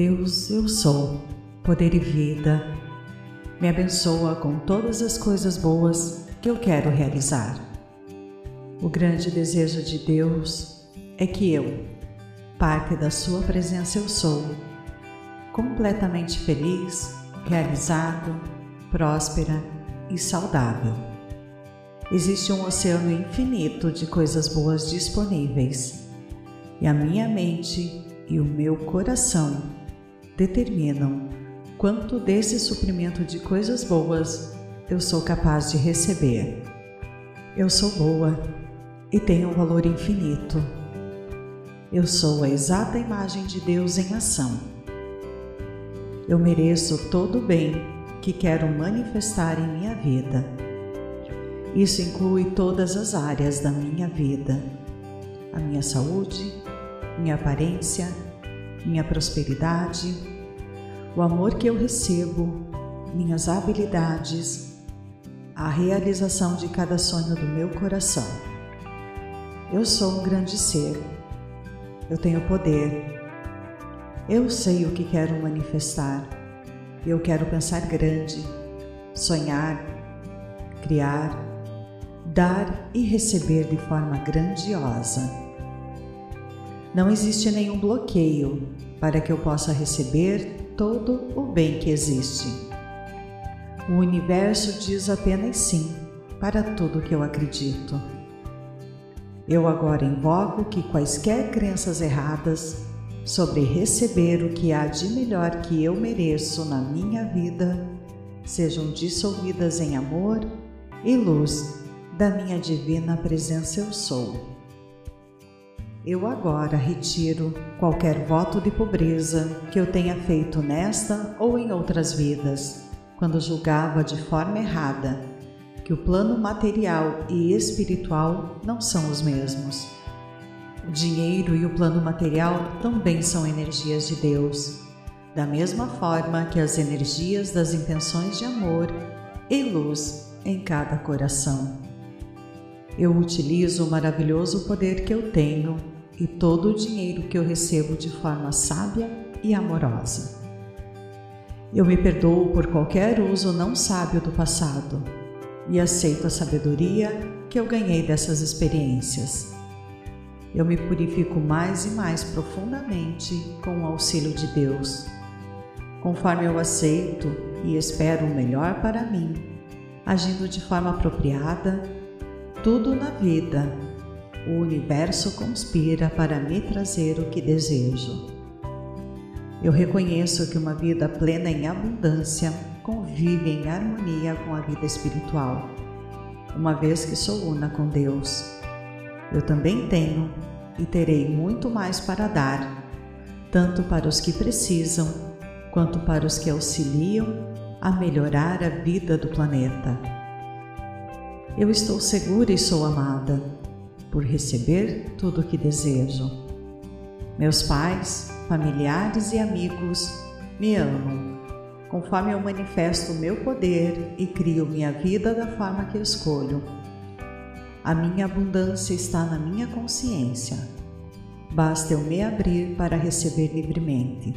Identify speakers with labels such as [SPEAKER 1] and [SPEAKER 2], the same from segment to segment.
[SPEAKER 1] Deus, eu sou, poder e vida. Me abençoa com todas as coisas boas que eu quero realizar. O grande desejo de Deus é que eu, parte da Sua presença, eu sou, completamente feliz, realizado, próspera e saudável. Existe um oceano infinito de coisas boas disponíveis e a minha mente e o meu coração determinam quanto desse suprimento de coisas boas eu sou capaz de receber. Eu sou boa e tenho um valor infinito. Eu sou a exata imagem de Deus em ação. Eu mereço todo o bem que quero manifestar em minha vida. Isso inclui todas as áreas da minha vida: a minha saúde, minha aparência, minha prosperidade, o amor que eu recebo, minhas habilidades, a realização de cada sonho do meu coração. Eu sou um grande ser. Eu tenho poder. Eu sei o que quero manifestar. Eu quero pensar grande, sonhar, criar, dar e receber de forma grandiosa. Não existe nenhum bloqueio para que eu possa receber todo o bem que existe. O universo diz apenas sim para tudo que eu acredito. Eu agora invoco que quaisquer crenças erradas sobre receber o que há de melhor que eu mereço na minha vida sejam dissolvidas em amor e luz da minha divina presença eu sou. Eu agora retiro qualquer voto de pobreza que eu tenha feito nesta ou em outras vidas, quando julgava de forma errada que o plano material e espiritual não são os mesmos. O dinheiro e o plano material também são energias de Deus, da mesma forma que as energias das intenções de amor e luz em cada coração. Eu utilizo o maravilhoso poder que eu tenho e todo o dinheiro que eu recebo de forma sábia e amorosa. Eu me perdoo por qualquer uso não sábio do passado e aceito a sabedoria que eu ganhei dessas experiências. Eu me purifico mais e mais profundamente com o auxílio de Deus. Conforme eu aceito e espero o melhor para mim, agindo de forma apropriada, tudo na vida o universo conspira para me trazer o que desejo. Eu reconheço que uma vida plena em abundância convive em harmonia com a vida espiritual, uma vez que sou una com Deus. Eu também tenho e terei muito mais para dar, tanto para os que precisam, quanto para os que auxiliam a melhorar a vida do planeta. Eu estou segura e sou amada por receber tudo o que desejo. Meus pais, familiares e amigos me amam, conforme eu manifesto o meu poder e crio minha vida da forma que escolho. A minha abundância está na minha consciência. Basta eu me abrir para receber livremente.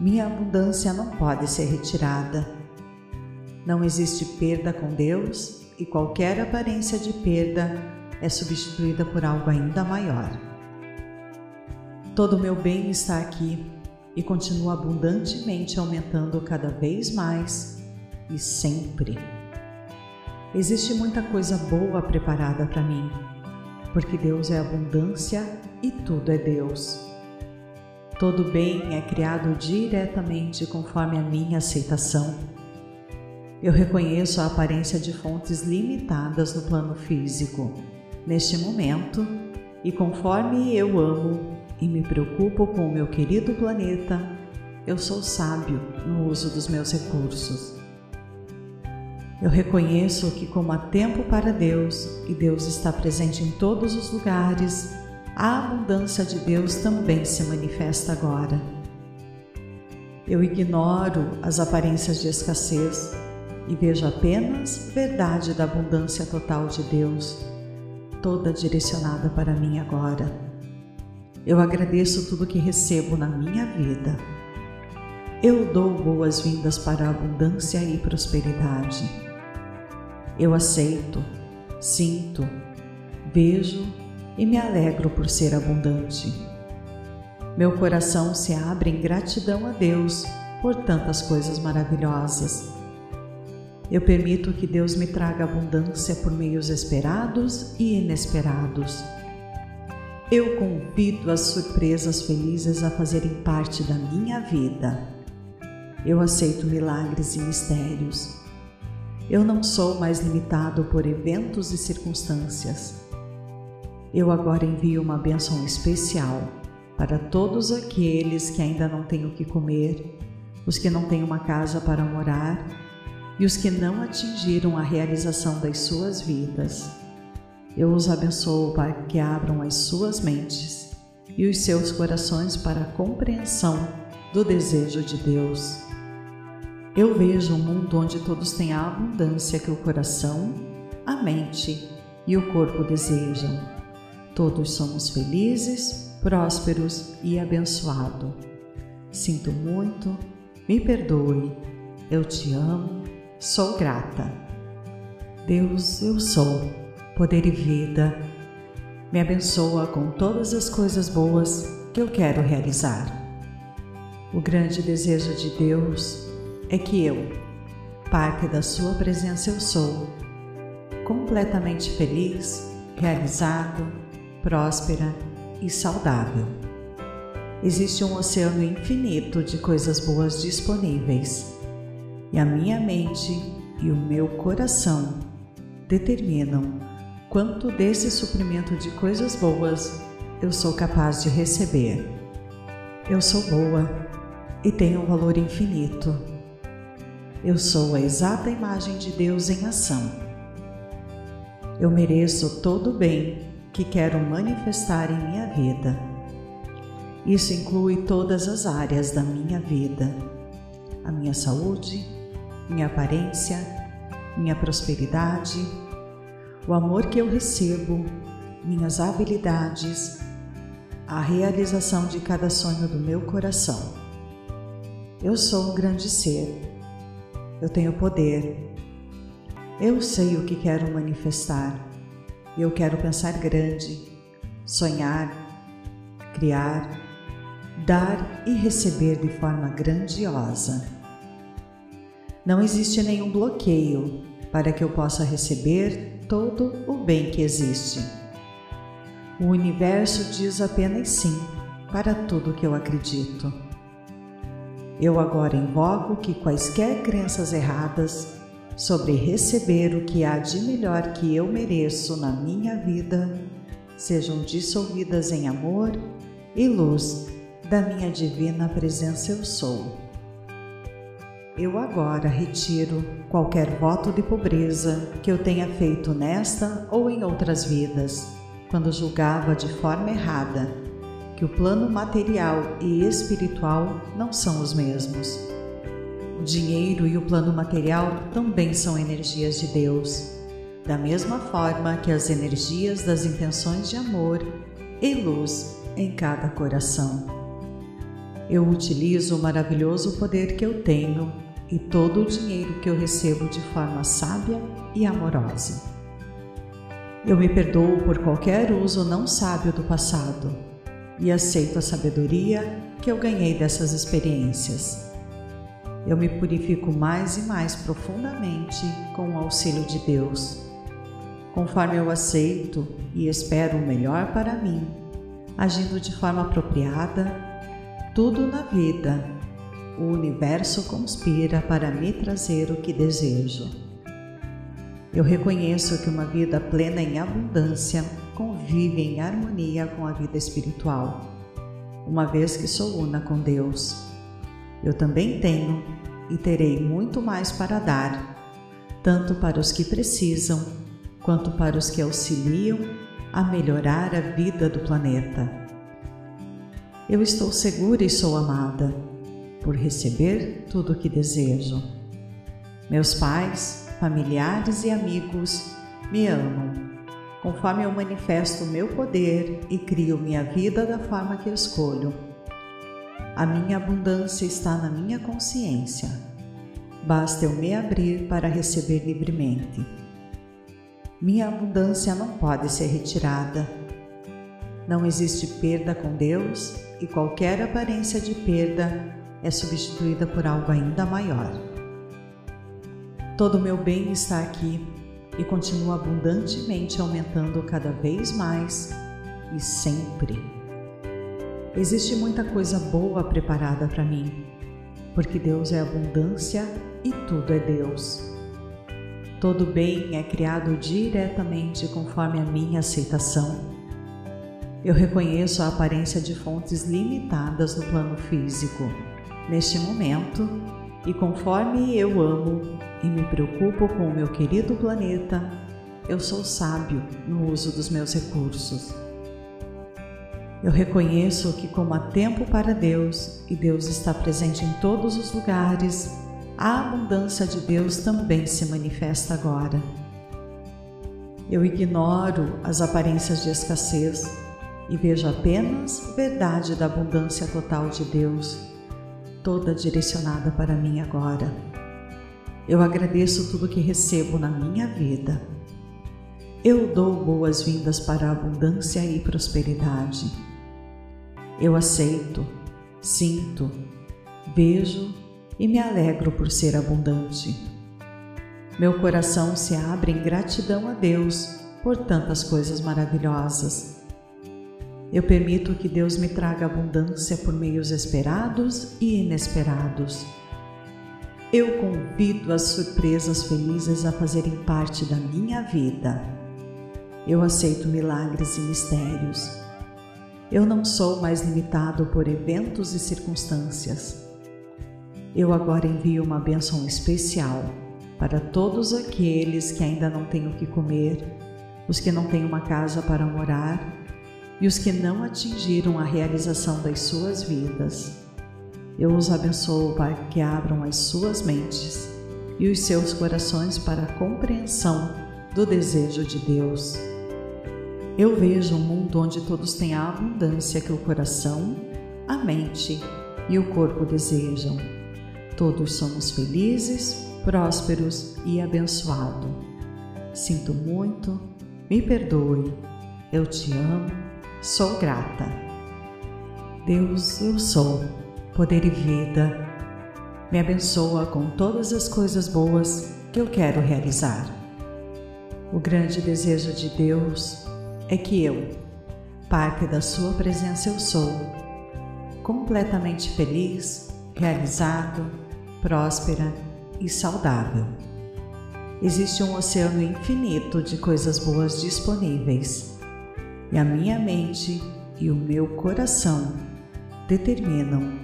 [SPEAKER 1] Minha abundância não pode ser retirada. Não existe perda com Deus e qualquer aparência de perda é substituída por algo ainda maior. Todo o meu bem está aqui e continua abundantemente aumentando cada vez mais e sempre. Existe muita coisa boa preparada para mim, porque Deus é abundância e tudo é Deus. Todo bem é criado diretamente conforme a minha aceitação. Eu reconheço a aparência de fontes limitadas no plano físico neste momento e conforme eu amo e me preocupo com o meu querido planeta, eu sou sábio no uso dos meus recursos. Eu reconheço que, como há tempo para Deus e Deus está presente em todos os lugares, a abundância de Deus também se manifesta agora. Eu ignoro as aparências de escassez e vejo apenas verdade da abundância total de Deus toda direcionada para mim agora. Eu agradeço tudo que recebo na minha vida. Eu dou boas-vindas para a abundância e prosperidade. Eu aceito, sinto, vejo e me alegro por ser abundante. Meu coração se abre em gratidão a Deus por tantas coisas maravilhosas. Eu permito que Deus me traga abundância por meios esperados e inesperados. Eu convido as surpresas felizes a fazerem parte da minha vida. Eu aceito milagres e mistérios. Eu não sou mais limitado por eventos e circunstâncias. Eu agora envio uma bênção especial para todos aqueles que ainda não têm o que comer, os que não têm uma casa para morar e os que não atingiram a realização das suas vidas. Eu os abençoo para que abram as suas mentes e os seus corações para a compreensão do desejo de Deus. Eu vejo um mundo onde todos têm a abundância que o coração, a mente e o corpo desejam. Todos somos felizes, prósperos e abençoados. Sinto muito, me perdoe, eu te amo, sou grata. Deus, eu sou, poder e vida. Me abençoa com todas as coisas boas que eu quero realizar. O grande desejo de Deus é que eu, parte da Sua presença eu sou, completamente feliz, realizado, próspera e saudável. Existe um oceano infinito de coisas boas disponíveis e a minha mente e o meu coração determinam quanto desse suprimento de coisas boas eu sou capaz de receber. Eu sou boa e tenho um valor infinito eu sou a exata imagem de Deus em ação. Eu mereço todo o bem que quero manifestar em minha vida. Isso inclui todas as áreas da minha vida: a minha saúde, minha aparência, minha prosperidade, o amor que eu recebo, minhas habilidades, a realização de cada sonho do meu coração. Eu sou um grande ser eu tenho poder. Eu sei o que quero manifestar. Eu quero pensar grande, sonhar, criar, dar e receber de forma grandiosa. Não existe nenhum bloqueio para que eu possa receber todo o bem que existe. O universo diz apenas sim para tudo que eu acredito. Eu agora invoco que quaisquer crenças erradas sobre receber o que há de melhor que eu mereço na minha vida sejam dissolvidas em amor e luz da minha divina presença eu sou. Eu agora retiro qualquer voto de pobreza que eu tenha feito nesta ou em outras vidas, quando julgava de forma errada que o plano material e espiritual não são os mesmos. O dinheiro e o plano material também são energias de Deus, da mesma forma que as energias das intenções de amor e luz em cada coração. Eu utilizo o maravilhoso poder que eu tenho e todo o dinheiro que eu recebo de forma sábia e amorosa. Eu me perdoo por qualquer uso não sábio do passado e aceito a sabedoria que eu ganhei dessas experiências. Eu me purifico mais e mais profundamente com o auxílio de Deus. Conforme eu aceito e espero o melhor para mim, agindo de forma apropriada, tudo na vida, o universo conspira para me trazer o que desejo. Eu reconheço que uma vida plena em abundância convive em harmonia com a vida espiritual, uma vez que sou una com Deus. Eu também tenho e terei muito mais para dar, tanto para os que precisam, quanto para os que auxiliam a melhorar a vida do planeta. Eu estou segura e sou amada por receber tudo o que desejo. Meus pais, familiares e amigos me amam conforme eu manifesto o meu poder e crio minha vida da forma que escolho. A minha abundância está na minha consciência. Basta eu me abrir para receber livremente. Minha abundância não pode ser retirada. Não existe perda com Deus e qualquer aparência de perda é substituída por algo ainda maior. Todo o meu bem está aqui e continua abundantemente aumentando cada vez mais e sempre. Existe muita coisa boa preparada para mim, porque Deus é abundância e tudo é Deus. Todo bem é criado diretamente conforme a minha aceitação. Eu reconheço a aparência de fontes limitadas no plano físico, neste momento, e conforme eu amo e me preocupo com o meu querido planeta, eu sou sábio no uso dos meus recursos. Eu reconheço que, como há tempo para Deus e Deus está presente em todos os lugares, a abundância de Deus também se manifesta agora. Eu ignoro as aparências de escassez e vejo apenas verdade da abundância total de Deus, toda direcionada para mim agora. Eu agradeço tudo que recebo na minha vida. Eu dou boas-vindas para a abundância e prosperidade. Eu aceito, sinto, vejo e me alegro por ser abundante. Meu coração se abre em gratidão a Deus por tantas coisas maravilhosas. Eu permito que Deus me traga abundância por meios esperados e inesperados. Eu convido as surpresas felizes a fazerem parte da minha vida. Eu aceito milagres e mistérios. Eu não sou mais limitado por eventos e circunstâncias. Eu agora envio uma bênção especial para todos aqueles que ainda não têm o que comer, os que não têm uma casa para morar e os que não atingiram a realização das suas vidas. Eu os abençoo para que abram as suas mentes e os seus corações para a compreensão do desejo de Deus. Eu vejo um mundo onde todos têm a abundância que o coração, a mente e o corpo desejam Todos somos felizes, prósperos e abençoados. Sinto muito, me perdoe, eu te amo, sou grata. Deus, eu sou, poder e vida. Me abençoa com todas as coisas boas que eu quero realizar. O grande desejo de Deus é que eu, parte da Sua presença, eu sou, completamente feliz, realizado, próspera e saudável. Existe um oceano infinito de coisas boas disponíveis e a minha mente e o meu coração determinam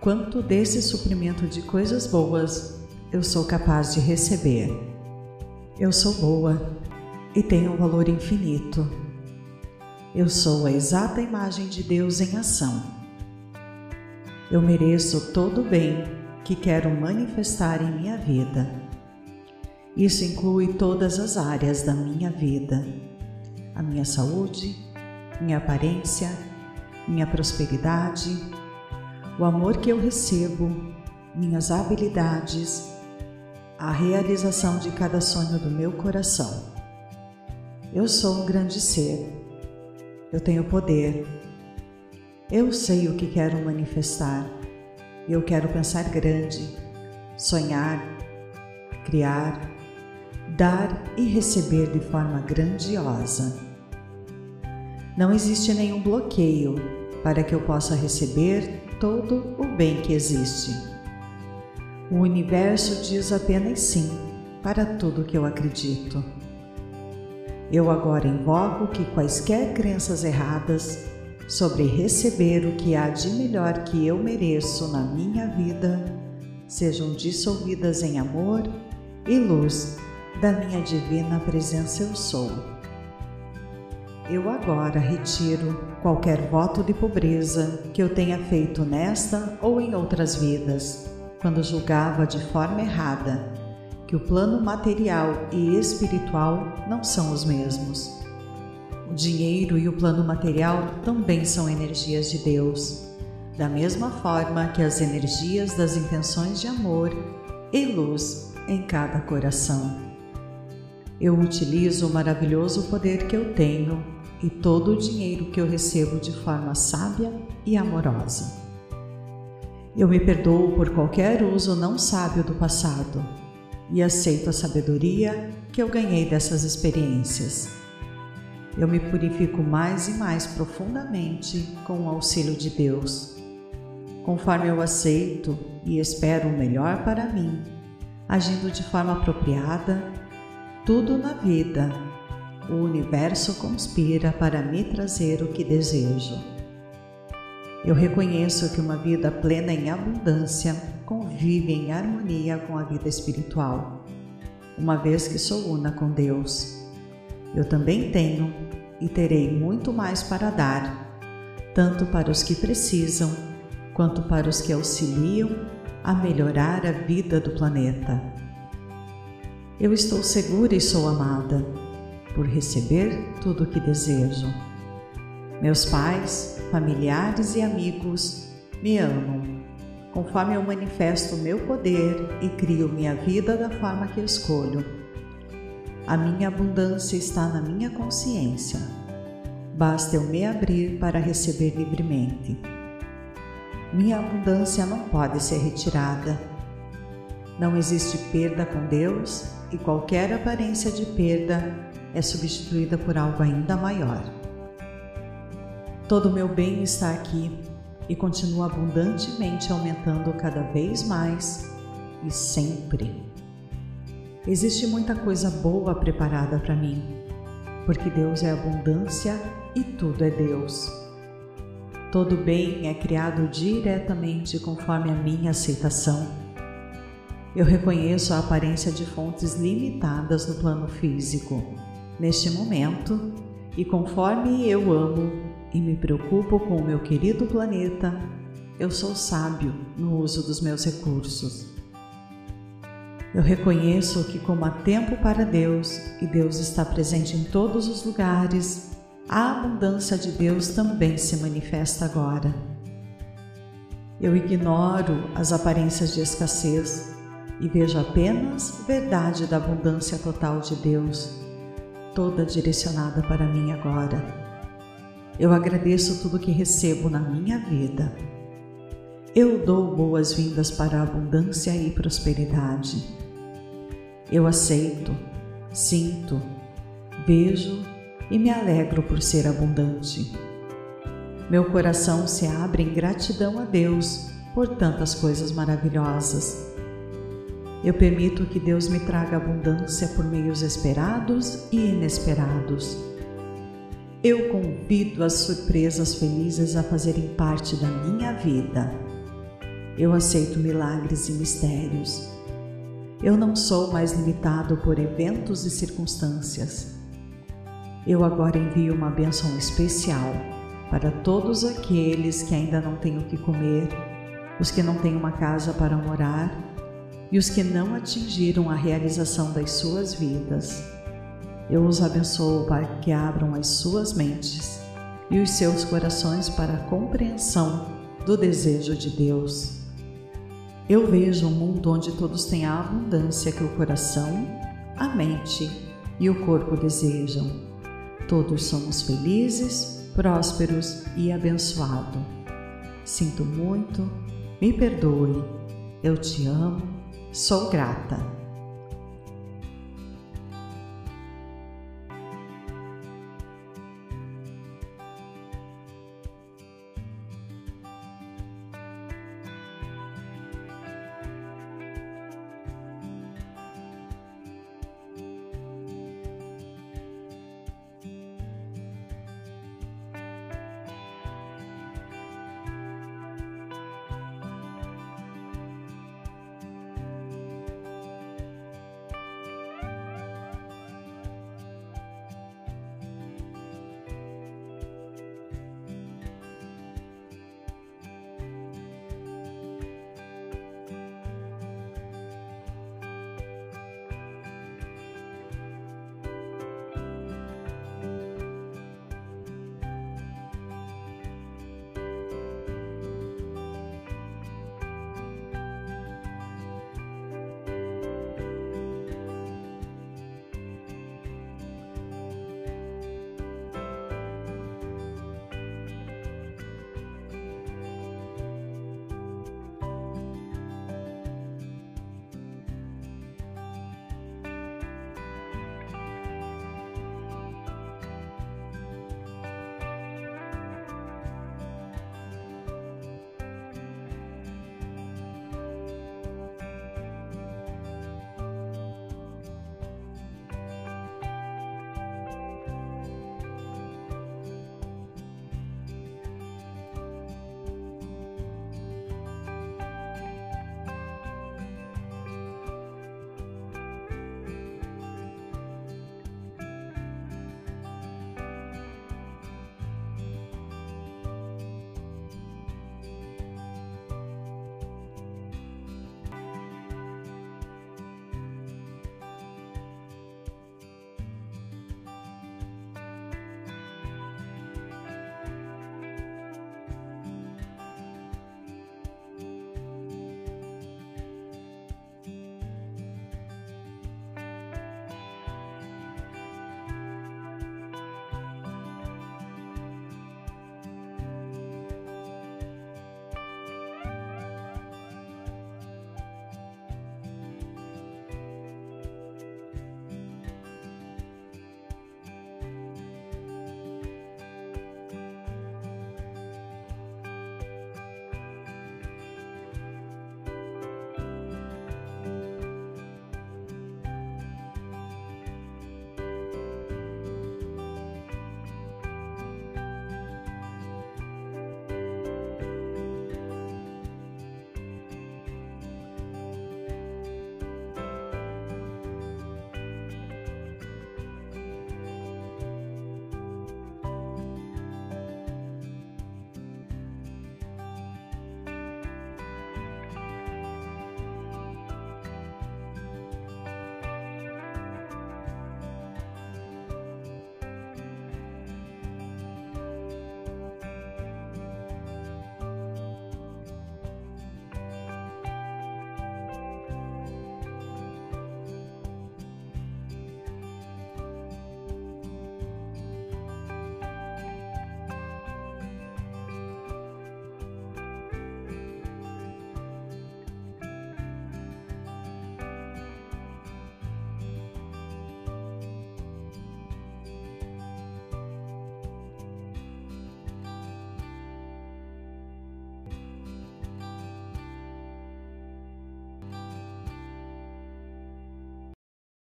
[SPEAKER 1] quanto desse suprimento de coisas boas eu sou capaz de receber. Eu sou boa e tenho um valor infinito. Eu sou a exata imagem de Deus em ação. Eu mereço todo o bem que quero manifestar em minha vida. Isso inclui todas as áreas da minha vida: a minha saúde, minha aparência, minha prosperidade, o amor que eu recebo, minhas habilidades, a realização de cada sonho do meu coração. Eu sou um grande ser. Eu tenho poder. Eu sei o que quero manifestar eu quero pensar grande, sonhar, criar, dar e receber de forma grandiosa. Não existe nenhum bloqueio para que eu possa receber todo o bem que existe. O universo diz apenas sim para tudo que eu acredito. Eu agora invoco que quaisquer crenças erradas sobre receber o que há de melhor que eu mereço na minha vida sejam dissolvidas em amor e luz da minha divina presença eu sou. Eu agora retiro qualquer voto de pobreza que eu tenha feito nesta ou em outras vidas, quando julgava de forma errada que o plano material e espiritual não são os mesmos O dinheiro e o plano material também são energias de Deus, da mesma forma que as energias das intenções de amor e luz em cada coração. Eu utilizo o maravilhoso poder que eu tenho e todo o dinheiro que eu recebo de forma sábia e amorosa. Eu me perdoo por qualquer uso não sábio do passado e aceito a sabedoria que eu ganhei dessas experiências. Eu me purifico mais e mais profundamente com o auxílio de Deus. Conforme eu aceito e espero o melhor para mim, agindo de forma apropriada, tudo na vida, o universo conspira para me trazer o que desejo. Eu reconheço que uma vida plena em abundância convive em harmonia com a vida espiritual, uma vez que sou una com Deus. Eu também tenho e terei muito mais para dar, tanto para os que precisam, quanto para os que auxiliam a melhorar a vida do planeta. Eu estou segura e sou amada por receber tudo o que desejo. Meus pais, familiares e amigos me amam, conforme eu manifesto meu poder e crio minha vida da forma que escolho. A minha abundância está na minha consciência. Basta eu me abrir para receber livremente. Minha abundância não pode ser retirada. Não existe perda com Deus e qualquer aparência de perda é substituída por algo ainda maior. Todo o meu bem está aqui e continua abundantemente aumentando cada vez mais e sempre. Existe muita coisa boa preparada para mim, porque Deus é abundância e tudo é Deus. Todo bem é criado diretamente conforme a minha aceitação. Eu reconheço a aparência de fontes limitadas no plano físico, neste momento, e conforme eu amo e me preocupo com o meu querido planeta, eu sou sábio no uso dos meus recursos. Eu reconheço que, como há tempo para Deus e Deus está presente em todos os lugares, a abundância de Deus também se manifesta agora. Eu ignoro as aparências de escassez e vejo apenas verdade da abundância total de Deus, toda direcionada para mim agora. Eu agradeço tudo que recebo na minha vida. Eu dou boas-vindas para a abundância e prosperidade. Eu aceito, sinto, vejo e me alegro por ser abundante. Meu coração se abre em gratidão a Deus por tantas coisas maravilhosas. Eu permito que Deus me traga abundância por meios esperados e inesperados. Eu convido as surpresas felizes a fazerem parte da minha vida. Eu aceito milagres e mistérios. Eu não sou mais limitado por eventos e circunstâncias. Eu agora envio uma bênção especial para todos aqueles que ainda não têm o que comer, os que não têm uma casa para morar e os que não atingiram a realização das suas vidas. Eu os abençoo para que abram as suas mentes e os seus corações para a compreensão do desejo de Deus. Eu vejo um mundo onde todos têm a abundância que o coração, a mente e o corpo desejam. Todos somos felizes, prósperos e abençoados. Sinto muito, me perdoe, eu te amo, sou grata.